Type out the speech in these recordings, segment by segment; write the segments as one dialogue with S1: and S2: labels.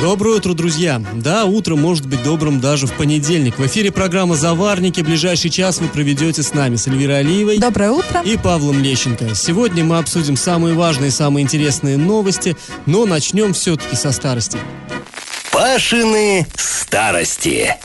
S1: Доброе утро, друзья! Да, утро может быть добрым даже в понедельник. В эфире программа «Заварники». Ближайший час вы проведете с нами, с Эльвирой Алиевой.
S2: Доброе утро.
S1: И Павлом Лещенко. Сегодня мы обсудим самые важные, самые интересные новости, но начнем все-таки со старости.
S3: Пашины старости.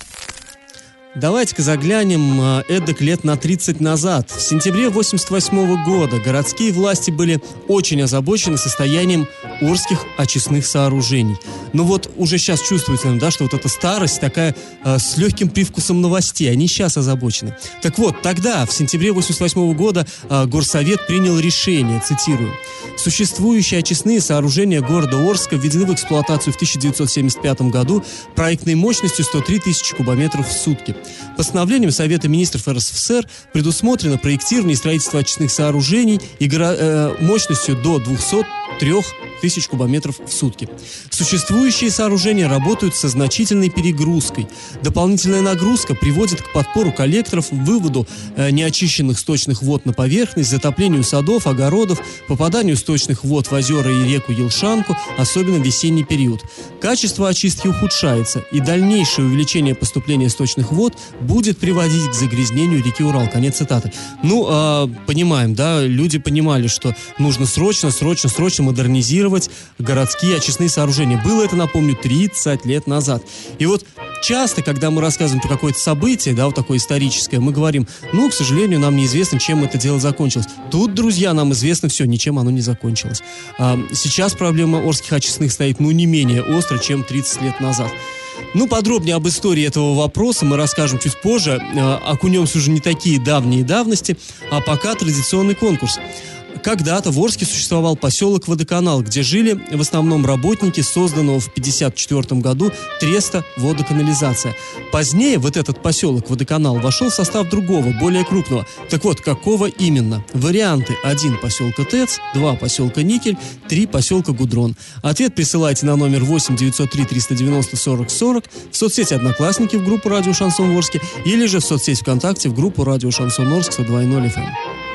S1: Давайте-ка заглянем э, эдак лет на 30 назад. В сентябре 88 года городские власти были очень озабочены состоянием Орских очистных сооружений. Но вот уже сейчас чувствуется, да, что вот эта старость такая э, с легким привкусом новостей. Они сейчас озабочены. Так вот, тогда, в сентябре 88 года, э, Горсовет принял решение, цитирую, «Существующие очистные сооружения города Орска введены в эксплуатацию в 1975 году проектной мощностью 103 тысячи кубометров в сутки. Постановлением Совета министров РСФСР предусмотрено проектирование и строительство очистных сооружений и э, мощностью до 203 тысяч кубометров в сутки. Существующие сооружения работают со значительной перегрузкой. Дополнительная нагрузка приводит к подпору коллекторов, выводу э, неочищенных сточных вод на поверхность, затоплению садов, огородов, попаданию сточных вод в озера и реку Елшанку, особенно в весенний период. Качество очистки ухудшается, и дальнейшее увеличение поступления сточных вод будет приводить к загрязнению реки Урал. Конец цитаты. Ну, э, понимаем, да, люди понимали, что нужно срочно, срочно, срочно модернизировать городские очистные сооружения. Было это, напомню, 30 лет назад. И вот часто, когда мы рассказываем про какое-то событие, да, вот такое историческое, мы говорим, ну, к сожалению, нам неизвестно, чем это дело закончилось. Тут, друзья, нам известно все, ничем оно не закончилось. А, сейчас проблема Орских очистных стоит, ну, не менее остро, чем 30 лет назад. Ну, подробнее об истории этого вопроса мы расскажем чуть позже. Э, окунемся уже не такие давние давности, а пока традиционный конкурс. Когда-то в Орске существовал поселок Водоканал, где жили в основном работники созданного в 1954 году Треста водоканализация. Позднее вот этот поселок Водоканал вошел в состав другого, более крупного. Так вот, какого именно? Варианты. Один поселка ТЭЦ, два поселка Никель, три поселка Гудрон. Ответ присылайте на номер 8 903 390 40 40 в соцсети Одноклассники в группу Радио Шансон Орске или же в соцсети ВКонтакте в группу Радио Шансон Орск 102.0 FM.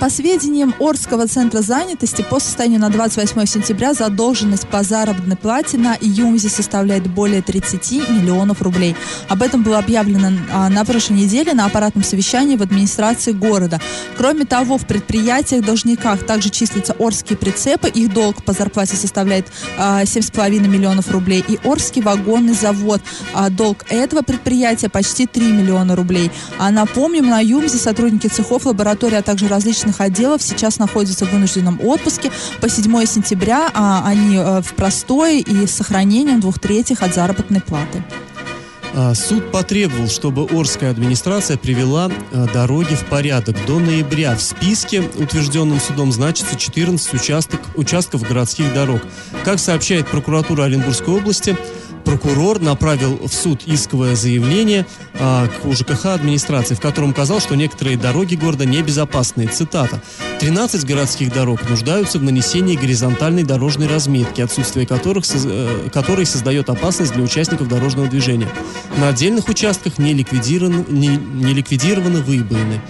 S2: По сведениям Орского центра занятости, по состоянию на 28 сентября задолженность по заработной плате на ЮМЗе составляет более 30 миллионов рублей. Об этом было объявлено а, на прошлой неделе на аппаратном совещании в администрации города. Кроме того, в предприятиях-должниках также числятся Орские прицепы. Их долг по зарплате составляет а, 7,5 миллионов рублей. И Орский вагонный завод. А долг этого предприятия почти 3 миллиона рублей. А напомним, на ЮМЗе сотрудники цехов, лаборатории, а также различных различных отделов сейчас находятся в вынужденном отпуске. По 7 сентября а, они а, в простое и с сохранением двух третьих от заработной платы.
S1: А, суд потребовал, чтобы Орская администрация привела а, дороги в порядок. До ноября в списке, утвержденном судом, значится 14 участок, участков городских дорог. Как сообщает прокуратура Оренбургской области, прокурор направил в суд исковое заявление а, к УЖКХ администрации, в котором указал, что некоторые дороги города небезопасные. Цитата. «13 городских дорог нуждаются в нанесении горизонтальной дорожной разметки, отсутствие которых, э, которой создает опасность для участников дорожного движения. На отдельных участках не ликвидированы, не, не ликвидированы выбоины.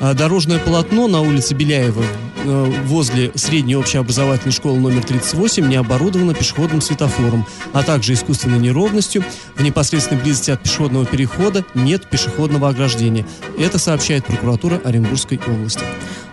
S1: А дорожное полотно на улице Беляева возле средней общеобразовательной школы номер 38 не оборудовано пешеходным светофором, а также искусственной неровностью. В непосредственной близости от пешеходного перехода нет пешеходного ограждения. Это сообщает прокуратура Оренбургской области.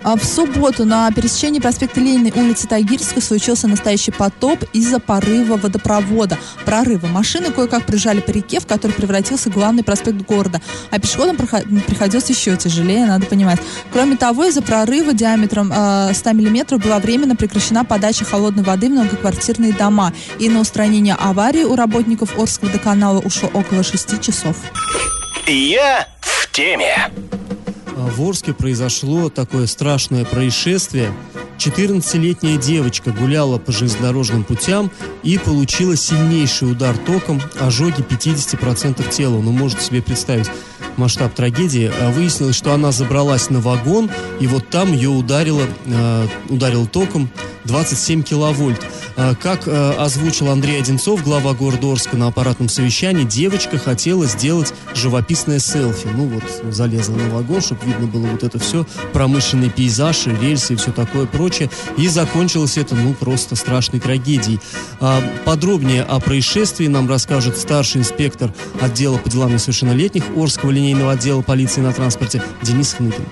S2: А в субботу на пересечении проспекта Ленина улицы Тагирской случился настоящий потоп из-за порыва водопровода. Прорыва машины кое-как прижали по реке, в который превратился главный проспект города. А пешеходам приходилось еще тяжелее, надо понимать. Кроме того, из-за прорыва диаметром э, 100 мм была временно прекращена подача холодной воды в многоквартирные дома. И на устранение аварии у работников Орского водоканала ушло около 6 часов.
S3: Я в теме.
S1: В Орске произошло такое страшное происшествие. 14-летняя девочка гуляла по железнодорожным путям и получила сильнейший удар током, ожоги 50% тела. Ну, можете себе представить. масштаб трагедии. А, выяснилось, что она забралась на вагон, и вот там ее ударило, э, ударил током 27 киловольт. Э, как э, озвучил Андрей Одинцов, глава города Орска на аппаратном совещании, девочка хотела сделать живописное селфи. Ну вот, залезла на вагон, чтобы видно было вот это все, промышленный пейзаж, рельсы и все такое прочее. И закончилось это, ну, просто страшной трагедией. А, подробнее о происшествии нам расскажет старший инспектор отдела по делам несовершеннолетних Орского линейного отдела полиции на транспорте Денис Хныкин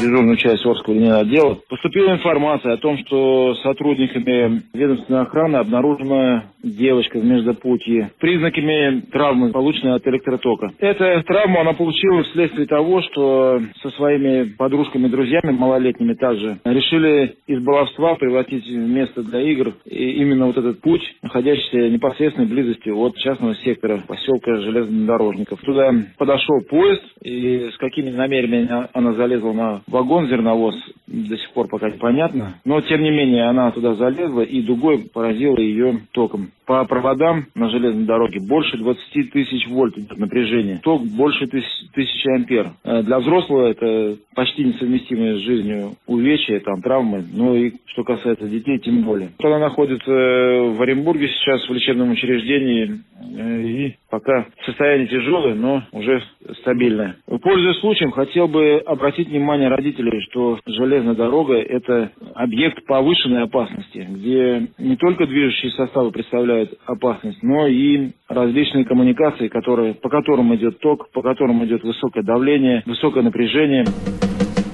S4: дежурную часть Орского линейного отдела, поступила информация о том, что сотрудниками ведомственной охраны обнаружена девочка в междопутье признаками травмы, полученной от электротока. Эта травма она получила вследствие того, что со своими подружками-друзьями малолетними также решили из баловства превратить в место для игр и именно вот этот путь, находящийся в непосредственной близости от частного сектора поселка железнодорожников. Туда подошел поезд, и с какими намерениями она залезла на вагон зерновоз, до сих пор пока непонятно. Но, тем не менее, она туда залезла и дугой поразила ее током. По проводам на железной дороге больше 20 тысяч вольт напряжения. Ток больше тысячи ампер. Э, для взрослого это почти несовместимые с жизнью увечья, там, травмы. Ну и что касается детей, тем более. Она находится в Оренбурге сейчас в лечебном учреждении. Э, и пока состояние тяжелое, но уже стабильное. Пользуясь случаем, хотел бы обратить внимание родителей, что железная дорога – это объект повышенной опасности, где не только движущие составы представляют опасность, но и различные коммуникации, которые, по которым идет ток, по которым идет высокое давление, высокое напряжение.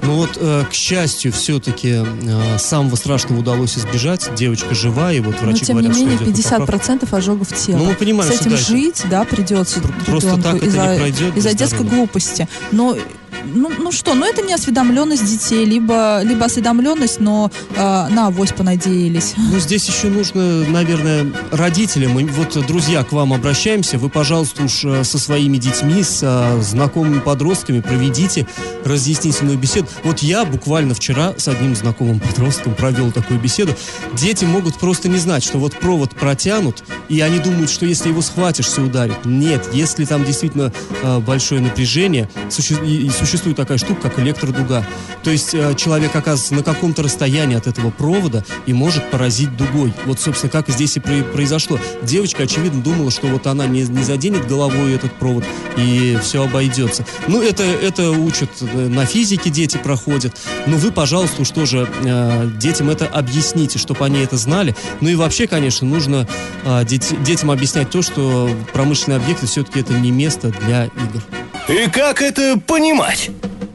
S1: Ну вот, э, к счастью, все-таки э, самого страшного удалось избежать. Девочка жива, и вот врачи
S2: Но, тем
S1: говорят,
S2: не менее,
S1: что
S2: 50% ожогов тела.
S1: Ну, мы понимаем,
S2: С этим
S1: дальше.
S2: жить, да, придется
S1: Просто так это
S2: из-за,
S1: не пройдет.
S2: из-за детской глупости. Но ну, ну что, ну это не осведомленность детей, либо, либо осведомленность, но э, на авось понадеялись.
S1: Ну, здесь еще нужно, наверное, родителям. Вот, друзья, к вам обращаемся. Вы, пожалуйста, уж э, со своими детьми, с знакомыми подростками проведите разъяснительную беседу. Вот я буквально вчера с одним знакомым подростком провел такую беседу. Дети могут просто не знать, что вот провод протянут, и они думают, что если его схватишь, все ударит. Нет, если там действительно э, большое напряжение, суще... и, и существует такая штука, как электродуга. То есть э, человек оказывается на каком-то расстоянии от этого провода и может поразить дугой. Вот, собственно, как здесь и произошло. Девочка, очевидно, думала, что вот она не, не заденет головой этот провод и все обойдется. Ну, это, это учат э, на физике дети проходят. Но вы, пожалуйста, уж тоже э, детям это объясните, чтобы они это знали. Ну и вообще, конечно, нужно э, деть, детям объяснять то, что промышленные объекты все-таки это не место для игр.
S3: И как это понимать?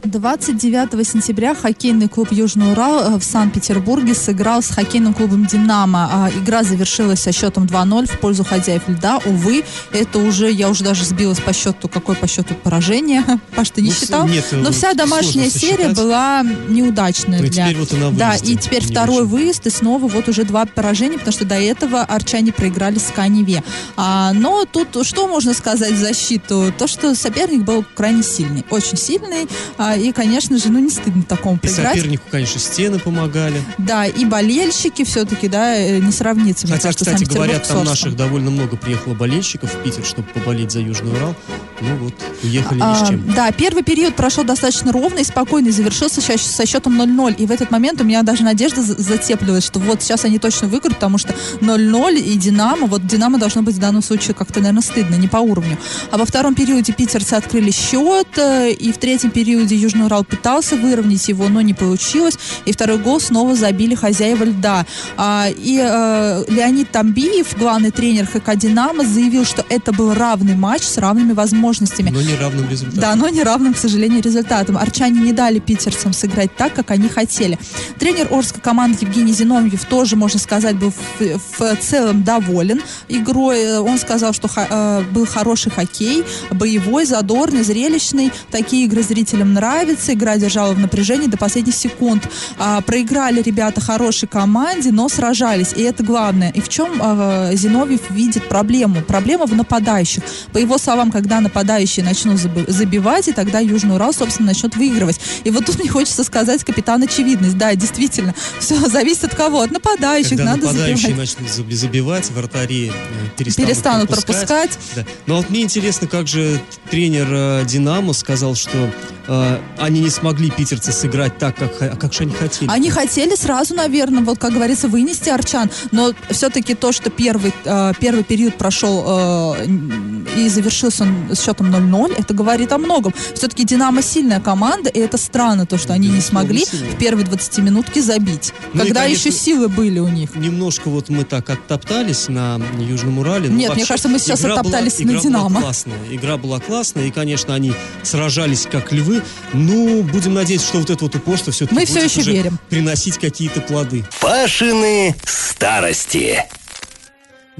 S2: 29 сентября хоккейный клуб Южный Урал э, в Санкт-Петербурге сыграл с хоккейным клубом Динамо. А, игра завершилась со счетом 2-0 в пользу хозяев льда. Увы, это уже, я уже даже сбилась по счету, какое по счету поражение. Паш, ты не ну, считал?
S1: Нет,
S2: Но вся домашняя серия была неудачная.
S1: Ну,
S2: для...
S1: теперь вот и на
S2: Да, и теперь второй
S1: очень.
S2: выезд, и снова вот уже два поражения, потому что до этого арчане проиграли с Каневе. А, но тут что можно сказать в защиту? То, что соперник был крайне сильный, очень сильный. А, и, конечно же, ну не стыдно такому
S1: и
S2: проиграть.
S1: сопернику, конечно, стены помогали.
S2: Да, и болельщики все-таки, да, э, не сравнится.
S1: Хотя,
S2: кажется,
S1: кстати, говорят, там наших довольно много приехало болельщиков в Питер, чтобы поболеть за Южный Урал. Ну вот, уехали ни с чем.
S2: А, да, первый период прошел достаточно ровно и спокойно, и завершился со счетом 0-0. И в этот момент у меня даже надежда за- затеплилась, что вот сейчас они точно выиграют, потому что 0-0 и Динамо, вот Динамо должно быть в данном случае как-то, наверное, стыдно, не по уровню. А во втором периоде питерцы открыли счет, э, и в третьем периоде Южный Урал пытался выровнять его, но не получилось. И второй гол снова забили хозяева льда. А, и э, Леонид Тамбиев, главный тренер ХК «Динамо», заявил, что это был равный матч с равными возможностями.
S1: Но неравным результатом.
S2: Да, но неравным, к сожалению, результатом. Арчане не дали питерцам сыграть так, как они хотели. Тренер Орской команды Евгений Зиновьев тоже, можно сказать, был в, в целом доволен игрой. Он сказал, что ха- э, был хороший хоккей, боевой, задорный, зрелищный. Такие игры зрителям нравятся. Игра держала в напряжении до последних секунд. А, проиграли ребята хорошей команде, но сражались. И это главное. И в чем э, Зиновьев видит проблему? Проблема в нападающих. По его словам, когда нападающие нападающие начнут забивать, и тогда Южный Урал, собственно, начнет выигрывать. И вот тут мне хочется сказать, капитан очевидность. Да, действительно, все зависит от кого? От нападающих.
S1: Когда
S2: Надо
S1: нападающие
S2: забивать.
S1: начнут забивать, вратари э, перестанут,
S2: Перестанут
S1: пропускать.
S2: пропускать.
S1: Да. Но вот мне интересно, как же тренер э, Динамо сказал, что э, они не смогли питерцы сыграть так, как, как же они хотели.
S2: Они хотели сразу, наверное, вот как говорится, вынести Арчан, но все-таки то, что первый, э, первый период прошел э, и завершился он с счетом 0-0, это говорит о многом. Все-таки Динамо сильная команда, и это странно, то, что они не смогли в первой 20 минутке забить.
S1: Ну и,
S2: когда
S1: конечно,
S2: еще силы были у них.
S1: Немножко вот мы так оттоптались на Южном Урале.
S2: Нет, мне кажется, мы сейчас
S1: игра была-
S2: оттоптались на
S1: игра была
S2: «Динамо».
S1: классная. Игра была классная, и, конечно, они сражались как львы. Ну, будем надеяться, что вот это вот упорство все-таки
S2: Мы
S1: будет
S2: все еще
S1: уже
S2: верим.
S1: приносить какие-то плоды.
S3: Пашины старости.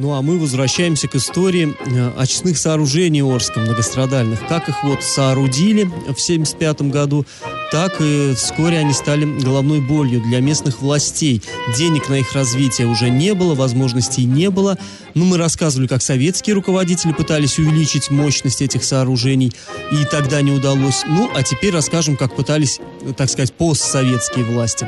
S1: Ну а мы возвращаемся к истории э, очистных сооружений Орска многострадальных. Как их вот соорудили в 1975 году, так и вскоре они стали головной болью для местных властей. Денег на их развитие уже не было, возможностей не было. Ну, мы рассказывали, как советские руководители пытались увеличить мощность этих сооружений, и тогда не удалось. Ну, а теперь расскажем, как пытались, так сказать, постсоветские власти.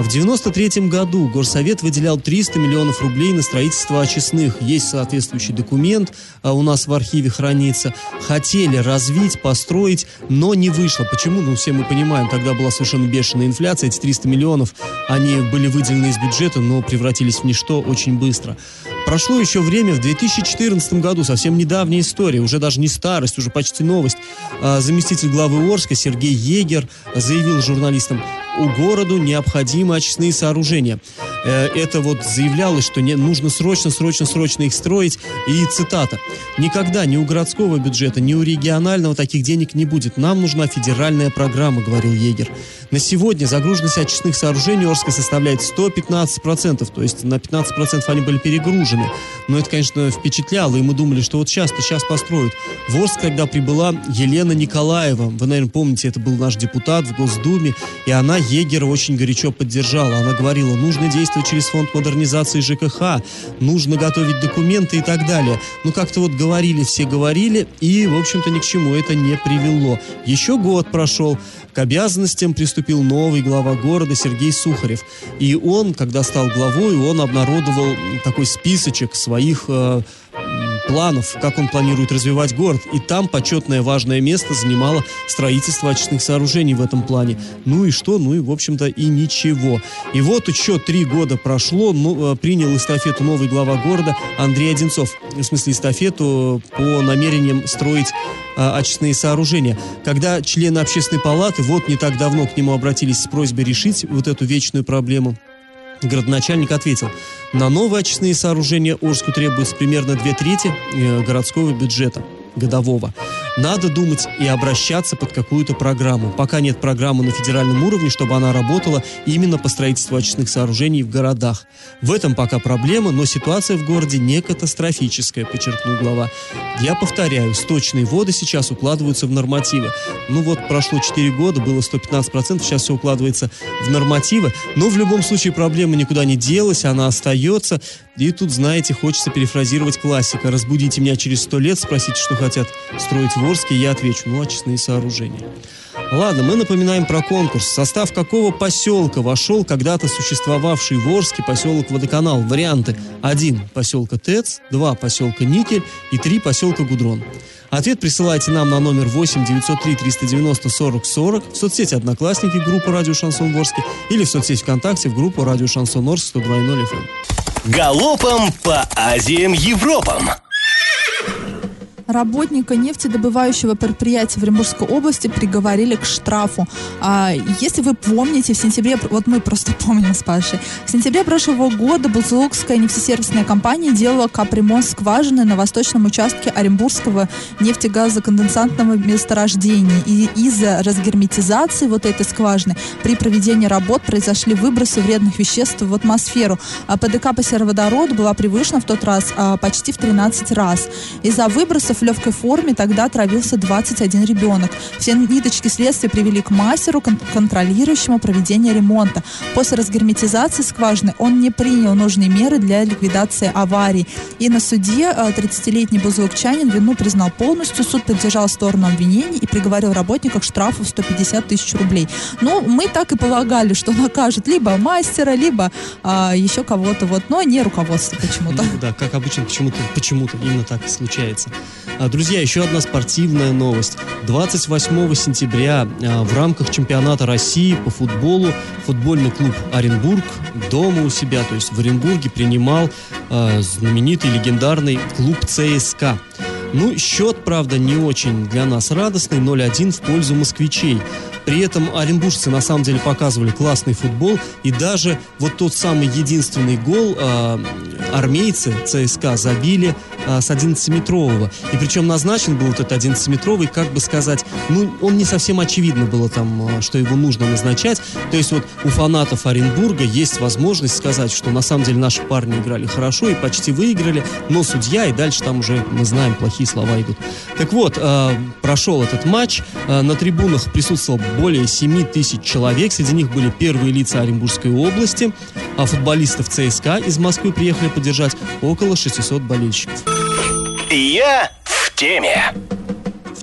S1: В 93 году Горсовет выделял 300 миллионов рублей на строительство очистных. Есть соответствующий документ, а у нас в архиве хранится. Хотели развить, построить, но не вышло. Почему? Ну, все мы понимаем, тогда была совершенно бешеная инфляция. Эти 300 миллионов, они были выделены из бюджета, но превратились в ничто очень быстро. Прошло еще время, в 2014 году, совсем недавняя история, уже даже не старость, уже почти новость. А, Заместитель главы Орска Сергей Егер заявил журналистам, у городу необходимы очистные сооружения. Э, Это вот заявлялось, что не, нужно срочно, срочно, срочно их строить. И цитата. «Никогда ни у городского бюджета, ни у регионального таких денег не будет. Нам нужна федеральная программа», говорил Егер. На сегодня загруженность очистных сооружений Орска составляет 115%, то есть на 15% они были перегружены. Но это, конечно, впечатляло, и мы думали, что вот сейчас-то сейчас построят. В Орск тогда прибыла Елена Николаева. Вы, наверное, помните, это был наш депутат в Госдуме, и она Егера очень горячо поддержала. Она говорила, нужно действовать через фонд модернизации ЖКХ, нужно готовить документы и так далее. Ну, как-то вот говорили, все говорили, и, в общем-то, ни к чему это не привело. Еще год прошел, к обязанностям приступил новый глава города Сергей Сухарев. И он, когда стал главой, он обнародовал такой списочек своих э, планов, как он планирует развивать город. И там почетное важное место занимало строительство очистных сооружений в этом плане. Ну и что? Ну и, в общем-то, и ничего. И вот еще три года прошло, ну, э, принял эстафету новый глава города Андрей Одинцов. В смысле, эстафету по намерениям строить а, очистные сооружения. Когда члены общественной палаты вот не так давно к нему обратились с просьбой решить вот эту вечную проблему, городоначальник ответил, на новые очистные сооружения Орску требуется примерно две трети э, городского бюджета годового. Надо думать и обращаться под какую-то программу. Пока нет программы на федеральном уровне, чтобы она работала именно по строительству очистных сооружений в городах. В этом пока проблема, но ситуация в городе не катастрофическая, подчеркнул глава. Я повторяю, сточные воды сейчас укладываются в нормативы. Ну вот прошло 4 года, было 115%, сейчас все укладывается в нормативы. Но в любом случае проблема никуда не делась, она остается. И тут, знаете, хочется перефразировать классика. Разбудите меня через сто лет, спросите, что хотят строить в Орске, я отвечу, ну, очистные сооружения. Ладно, мы напоминаем про конкурс. Состав какого поселка вошел когда-то существовавший в Орске поселок Водоканал? Варианты. 1. Поселка ТЭЦ, 2. Поселка Никель и 3. Поселка Гудрон. Ответ присылайте нам на номер 8 903 390 40 40 в соцсети «Одноклассники» группа «Радио Шансон Ворске» или в соцсети ВКонтакте в группу «Радио Шансон Орск» 102.0 FM.
S3: Галопом по Азиям Европам.
S2: Работника нефтедобывающего предприятия в Оренбургской области приговорили к штрафу. А, если вы помните, в сентябре, вот мы просто помним с Пашей, в сентябре прошлого года Бузулукская нефтесервисная компания делала капремонт скважины на восточном участке Оренбургского нефтегазоконденсатного месторождения. И из-за разгерметизации вот этой скважины при проведении работ произошли выбросы вредных веществ в атмосферу. А ПДК по сероводороду была превышена в тот раз а, почти в 13 раз. Из-за выбросов в легкой форме тогда отравился 21 ребенок. Все ниточки следствия привели к мастеру, кон- контролирующему проведение ремонта. После разгерметизации скважины он не принял нужные меры для ликвидации аварии. И на суде 30-летний бузулукчанин вину признал полностью. Суд поддержал сторону обвинений и приговорил работника к штрафу в 150 тысяч рублей. Ну, мы так и полагали, что накажет либо мастера, либо а, еще кого-то, вот, но не руководство почему-то.
S1: Ну, да, как обычно, почему-то, почему-то именно так и случается. А, друзья, еще одна спортивная новость. 28 сентября а, в рамках чемпионата России по футболу футбольный клуб Оренбург дома у себя, то есть в Оренбурге принимал а, знаменитый легендарный клуб ЦСКА. Ну, счет, правда, не очень для нас радостный, 0-1 в пользу москвичей. При этом оренбуржцы на самом деле показывали классный футбол, и даже вот тот самый единственный гол э, армейцы ЦСКА забили э, с 11-метрового. И причем назначен был вот этот 11-метровый, как бы сказать, ну, он не совсем очевидно было там, что его нужно назначать. То есть вот у фанатов Оренбурга есть возможность сказать, что на самом деле наши парни играли хорошо и почти выиграли, но судья, и дальше там уже, мы знаем, плохие слова идут. Так вот, э, прошел этот матч, э, на трибунах присутствовал более 7 тысяч человек. Среди них были первые лица Оренбургской области, а футболистов ЦСКА из Москвы приехали поддержать около 600 болельщиков.
S3: Я в теме.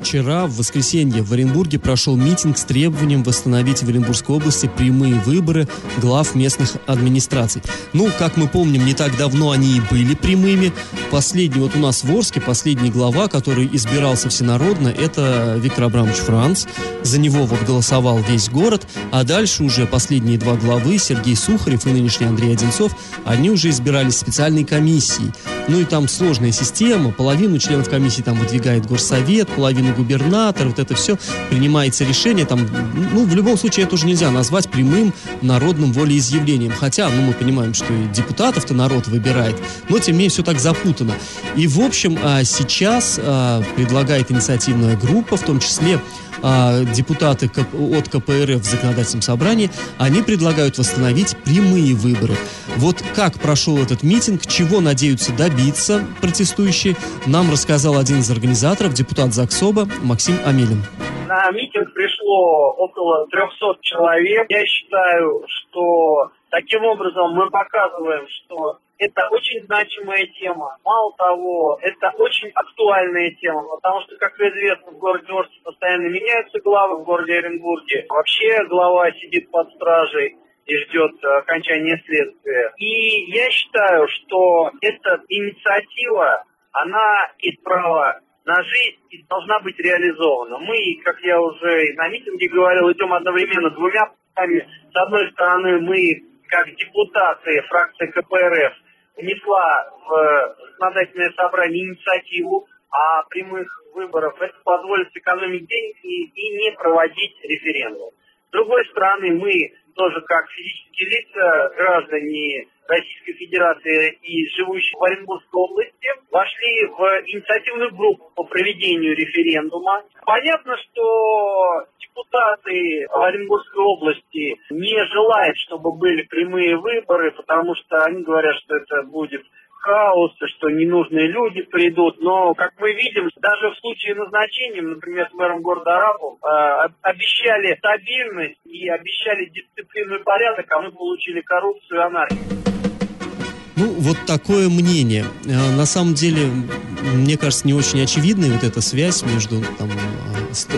S1: Вчера, в воскресенье, в Оренбурге прошел митинг с требованием восстановить в Оренбургской области прямые выборы глав местных администраций. Ну, как мы помним, не так давно они и были прямыми. Последний вот у нас в Орске, последний глава, который избирался всенародно, это Виктор Абрамович Франц. За него вот голосовал весь город. А дальше уже последние два главы, Сергей Сухарев и нынешний Андрей Одинцов, они уже избирались специальной комиссией. Ну и там сложная система. Половину членов комиссии там выдвигает горсовет, половину губернатор, вот это все, принимается решение, там, ну, в любом случае это уже нельзя назвать прямым народным волеизъявлением, хотя, ну, мы понимаем, что и депутатов-то народ выбирает, но, тем не менее, все так запутано. И, в общем, а, сейчас а, предлагает инициативная группа, в том числе а, депутаты от КПРФ в законодательном собрании, они предлагают восстановить прямые выборы. Вот как прошел этот митинг, чего надеются добиться протестующие, нам рассказал один из организаторов, депутат ЗАГСОБа Максим Амелин.
S5: На митинг пришло около 300 человек. Я считаю, что таким образом мы показываем, что это очень значимая тема. Мало того, это очень актуальная тема, потому что, как известно, в городе Орске постоянно меняются главы, в городе Оренбурге вообще глава сидит под стражей и ждет окончания следствия. И я считаю, что эта инициатива, она из права на жизнь и должна быть реализована. Мы, как я уже на митинге говорил, идем одновременно двумя путями. С одной стороны, мы, как депутаты фракции КПРФ, внесла в законодательное собрание инициативу о прямых выборах. Это позволит сэкономить деньги и не проводить референдум. С другой стороны, мы тоже как физические лица, граждане Российской Федерации и живущие в Оренбургской области, вошли в инициативную группу по проведению референдума. Понятно, что депутаты Оренбургской области не желают, чтобы были прямые выборы, потому что они говорят, что это будет хаос, что ненужные люди придут. Но, как мы видим, даже в случае назначения, например, с мэром города Арапов, э, обещали стабильность и обещали дисциплину и порядок, а мы получили коррупцию и анархию.
S1: Ну, вот такое мнение. На самом деле, мне кажется, не очень очевидной вот эта связь между там,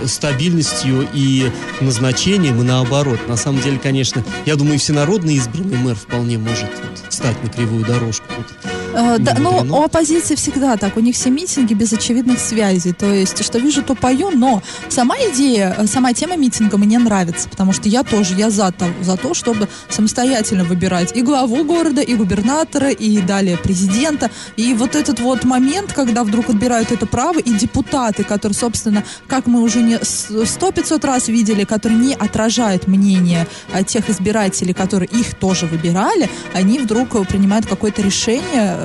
S1: стабильностью и назначением, и наоборот. На самом деле, конечно, я думаю, всенародный избранный мэр вполне может вот, встать на кривую дорожку. Вот.
S2: Э, да, ну, у оппозиции всегда так. У них все митинги без очевидных связей. То есть, что вижу, то пою. Но сама идея, э, сама тема митинга мне нравится. Потому что я тоже, я за то, за то чтобы самостоятельно выбирать и главу города, и губернатора, и далее президента. И вот этот вот момент, когда вдруг отбирают это право, и депутаты, которые, собственно, как мы уже не сто пятьсот раз видели, которые не отражают мнение э, тех избирателей, которые их тоже выбирали, они вдруг принимают какое-то решение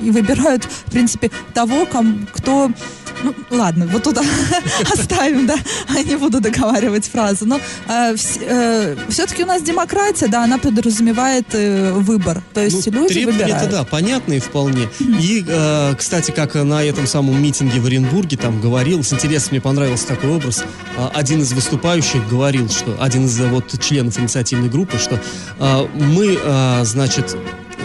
S2: и выбирают, в принципе, того, ком, кто Ну, ладно, вот туда оставим, да, не буду договаривать фразу. Но э, э, все-таки у нас демократия, да, она подразумевает э, выбор. То есть
S1: ну,
S2: люди выбирают.
S1: да, понятные вполне. И, э, кстати, как на этом самом митинге в Оренбурге там говорил, с интересом мне понравился такой образ, э, один из выступающих говорил, что, один из вот членов инициативной группы, что э, мы, э, значит,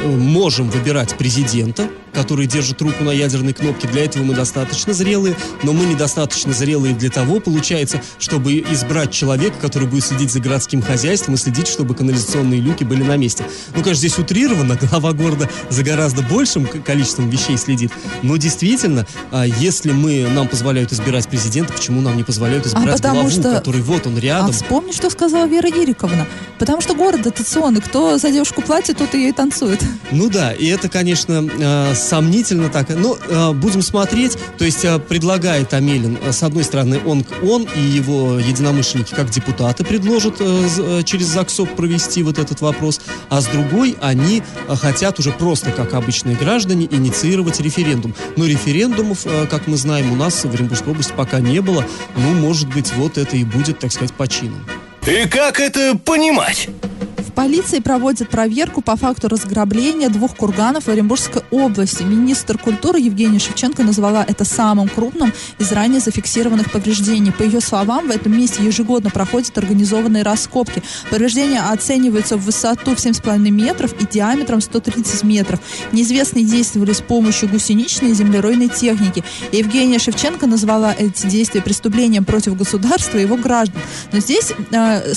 S1: можем выбирать президента, который держит руку на ядерной кнопке. Для этого мы достаточно зрелые, но мы недостаточно зрелые для того, получается, чтобы избрать человека, который будет следить за городским хозяйством и следить, чтобы канализационные люки были на месте. Ну, конечно, здесь утрировано, глава города за гораздо большим количеством вещей следит, но действительно, а, если мы, нам позволяют избирать президента, почему нам не позволяют а избирать а главу, что... который вот он рядом? А
S2: вспомни, что сказала Вера Ириковна. Потому что город дотационный, кто за девушку платит, тот ее и танцует.
S1: Ну да, и это, конечно, а, сомнительно так. Но э, будем смотреть. То есть э, предлагает Амелин, э, с одной стороны, он, он и его единомышленники как депутаты предложат э, э, через ЗАГСОП провести вот этот вопрос, а с другой они э, хотят уже просто, как обычные граждане, инициировать референдум. Но референдумов, э, как мы знаем, у нас в Оренбургской области пока не было. Ну, может быть, вот это и будет, так сказать, почином.
S3: И как это понимать?
S2: Полиции проводят проверку по факту разграбления двух курганов в Оренбургской области. Министр культуры Евгения Шевченко назвала это самым крупным из ранее зафиксированных повреждений. По ее словам, в этом месте ежегодно проходят организованные раскопки. Повреждения оцениваются в высоту в 7,5 метров и диаметром 130 метров. Неизвестные действовали с помощью гусеничной и землеройной техники. Евгения Шевченко назвала эти действия преступлением против государства и его граждан. Но здесь э,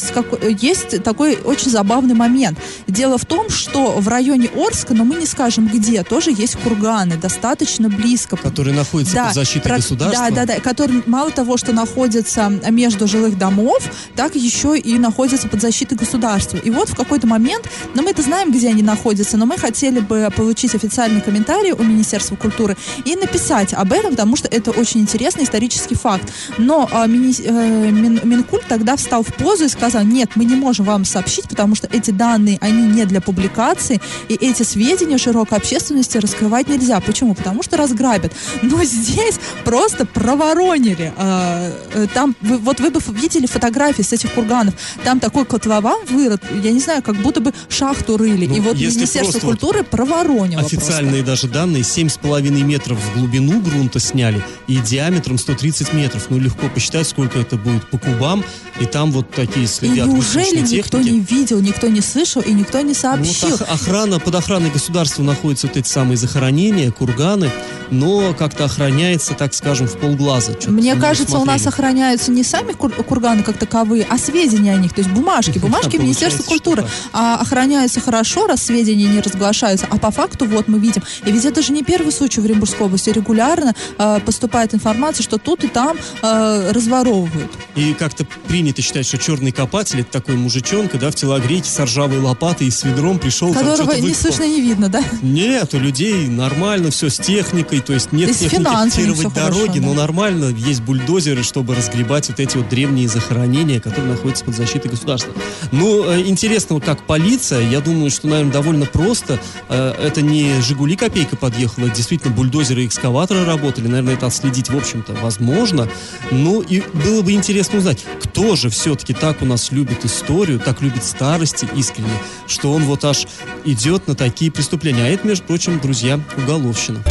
S2: есть такой очень забавный главный момент. Дело в том, что в районе Орска, но мы не скажем где, тоже есть курганы, достаточно близко.
S1: Которые находятся да, под защитой про, государства?
S2: Да, да, да, которые мало того, что находятся между жилых домов, так еще и находятся под защитой государства. И вот в какой-то момент, но мы это знаем, где они находятся, но мы хотели бы получить официальный комментарий у Министерства культуры и написать об этом, потому что это очень интересный исторический факт. Но э, мини, э, Мин, Минкульт тогда встал в позу и сказал, нет, мы не можем вам сообщить, потому что эти данные, они не для публикации, и эти сведения широкой общественности раскрывать нельзя. Почему? Потому что разграбят. Но здесь просто проворонили. А, э, там, вы, вот вы бы видели фотографии с этих курганов, там такой котлован вырод, я не знаю, как будто бы шахту рыли. Ну, и вот Министерство культуры вот проворонило
S1: Официальные просто. даже данные, 7,5 метров в глубину грунта сняли и диаметром 130 метров. Ну, легко посчитать, сколько это будет по кубам, и там вот такие следы и
S2: неужели никто
S1: техники.
S2: не видел, никто не слышал и никто не сообщил.
S1: Вот охрана, под охраной государства находятся вот эти самые захоронения, курганы, но как-то охраняется, так скажем, в полглаза.
S2: Мне кажется, у нас охраняются не сами кур- курганы как таковые, а сведения о них, то есть бумажки, бумажки Министерства культуры. А охраняются хорошо, раз сведения не разглашаются, а по факту вот мы видим. И ведь это же не первый случай в Оренбургской области. Регулярно э, поступает информация, что тут и там э, разворовывают.
S1: И как-то принято считать, что черный копатель это такой мужичонка, да, в телогрейке с ржавой лопатой и с ведром пришел.
S2: Которого не слышно, не видно, да?
S1: Нет, у людей нормально все с техникой, то есть нет
S2: есть
S1: техники дороги,
S2: хорошо,
S1: да. но нормально есть бульдозеры, чтобы разгребать вот эти вот древние захоронения, которые находятся под защитой государства. Ну, э, интересно, как полиция, я думаю, что, наверное, довольно просто. Э, это не «Жигули» копейка подъехала, действительно бульдозеры и экскаваторы работали, наверное, это отследить, в общем-то, возможно. Ну, и было бы интересно узнать, кто же все-таки так у нас любит историю, так любит старости искренне, что он вот аж идет на такие преступления. А это, между прочим, друзья, уголовщина.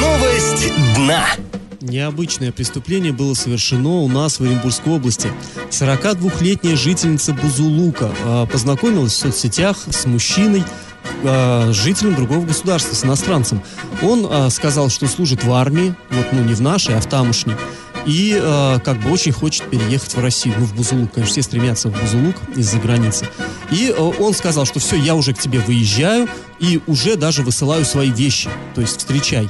S3: Новость дна.
S1: Необычное преступление было совершено у нас в Оренбургской области. 42-летняя жительница Бузулука э, познакомилась в соцсетях с мужчиной, э, жителем другого государства, с иностранцем. Он э, сказал, что служит в армии, вот, ну, не в нашей, а в тамошней и э, как бы очень хочет переехать в Россию, ну, в Бузулук, конечно, все стремятся в Бузулук из-за границы. И э, он сказал, что все, я уже к тебе выезжаю и уже даже высылаю свои вещи, то есть встречай.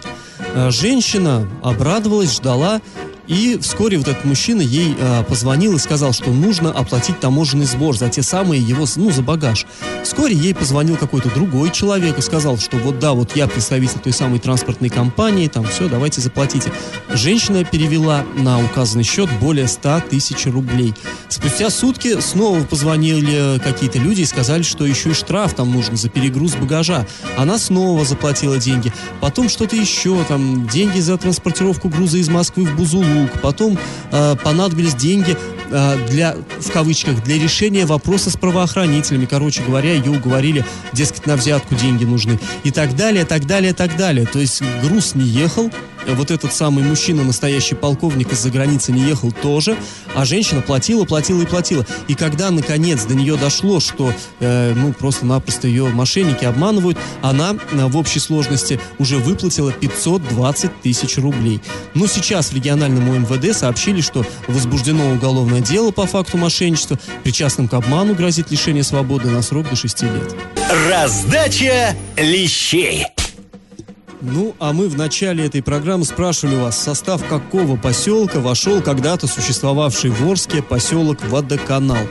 S1: Э, женщина обрадовалась, ждала, И вскоре вот этот мужчина ей э, позвонил и сказал, что нужно оплатить таможенный сбор за те самые его, ну, за багаж. Вскоре ей позвонил какой-то другой человек и сказал, что вот да, вот я представитель той самой транспортной компании, там все, давайте заплатите. Женщина перевела на указанный счет более 100 тысяч рублей. Спустя сутки снова позвонили какие-то люди и сказали, что еще и штраф там нужен за перегруз багажа. Она снова заплатила деньги. Потом что-то еще, там, деньги за транспортировку груза из Москвы в Бузулу услуг. Потом э, понадобились деньги для, в кавычках, для решения вопроса с правоохранителями. Короче говоря, ее уговорили, дескать, на взятку деньги нужны. И так далее, так далее, так далее. То есть груз не ехал, вот этот самый мужчина, настоящий полковник из-за границы не ехал тоже, а женщина платила, платила и платила. И когда, наконец, до нее дошло, что, э, ну, просто-напросто ее мошенники обманывают, она э, в общей сложности уже выплатила 520 тысяч рублей. Но сейчас в региональном МВД сообщили, что возбуждено уголовное дело по факту мошенничества, причастным к обману грозит лишение свободы на срок до 6 лет.
S3: Раздача лещей.
S1: Ну, а мы в начале этой программы спрашивали вас, в состав какого поселка вошел когда-то существовавший в Орске поселок Водоканал.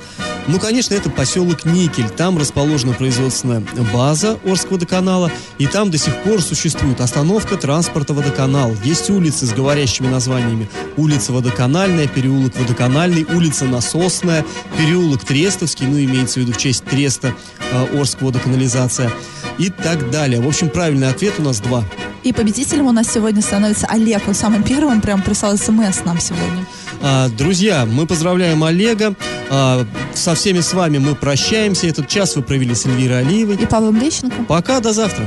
S1: Ну, конечно, это поселок Никель. Там расположена производственная база Орского водоканала, и там до сих пор существует остановка транспорта водоканал. Есть улицы с говорящими названиями. Улица Водоканальная, переулок Водоканальный, улица Насосная, переулок Трестовский, ну, имеется в виду в честь Треста э, Орского водоканализация и так далее. В общем, правильный ответ у нас два.
S2: И победителем у нас сегодня становится Олег. Он самым первым прям прислал смс нам сегодня.
S1: А, друзья, мы поздравляем Олега. А, со всеми с вами мы прощаемся. Этот час вы провели с Эльвирой Алиевой.
S2: И Павлом Лещенко.
S1: Пока, до завтра.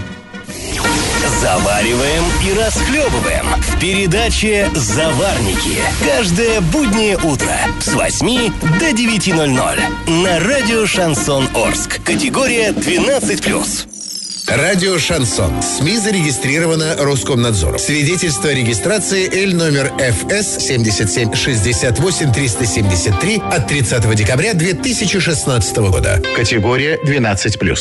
S3: Завариваем и расхлебываем в передаче «Заварники». Каждое буднее утро с 8 до 9.00 на радио «Шансон Орск». Категория 12+.
S6: Радио «Шансон». СМИ зарегистрировано Роскомнадзором. Свидетельство о регистрации Л номер ФС 77 68 373 от 30 декабря 2016 года. Категория 12+.